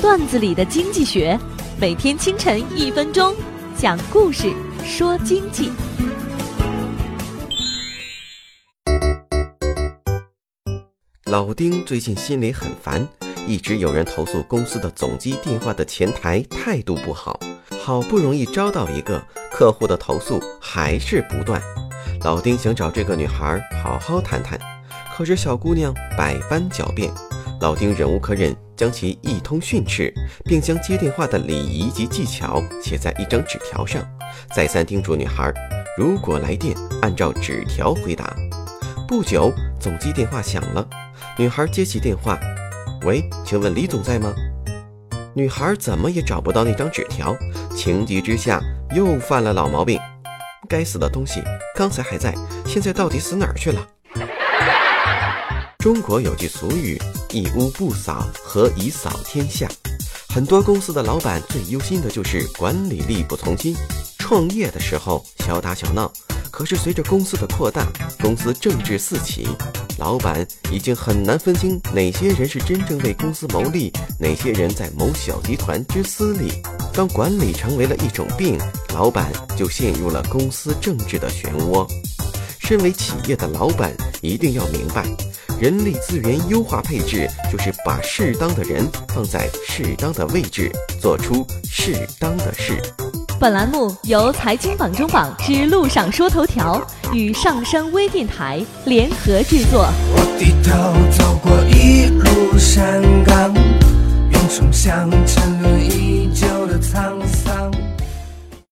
段子里的经济学，每天清晨一分钟，讲故事说经济。老丁最近心里很烦，一直有人投诉公司的总机电话的前台态度不好。好不容易招到一个客户的投诉还是不断，老丁想找这个女孩好好谈谈，可是小姑娘百般狡辩，老丁忍无可忍，将其一通训斥，并将接电话的礼仪及技巧写在一张纸条上，再三叮嘱女孩，如果来电按照纸条回答。不久，总机电话响了。女孩接起电话，喂，请问李总在吗？女孩怎么也找不到那张纸条，情急之下又犯了老毛病。该死的东西，刚才还在，现在到底死哪儿去了？中国有句俗语：“一屋不扫，何以扫天下？”很多公司的老板最忧心的就是管理力不从心。创业的时候小打小闹。可是随着公司的扩大，公司政治四起，老板已经很难分清哪些人是真正为公司谋利，哪些人在谋小集团之私利。当管理成为了一种病，老板就陷入了公司政治的漩涡。身为企业的老板，一定要明白，人力资源优化配置就是把适当的人放在适当的位置，做出适当的事。本栏目由财经榜中榜之路上说头条与上山微电台联合制作。我低头走过一路山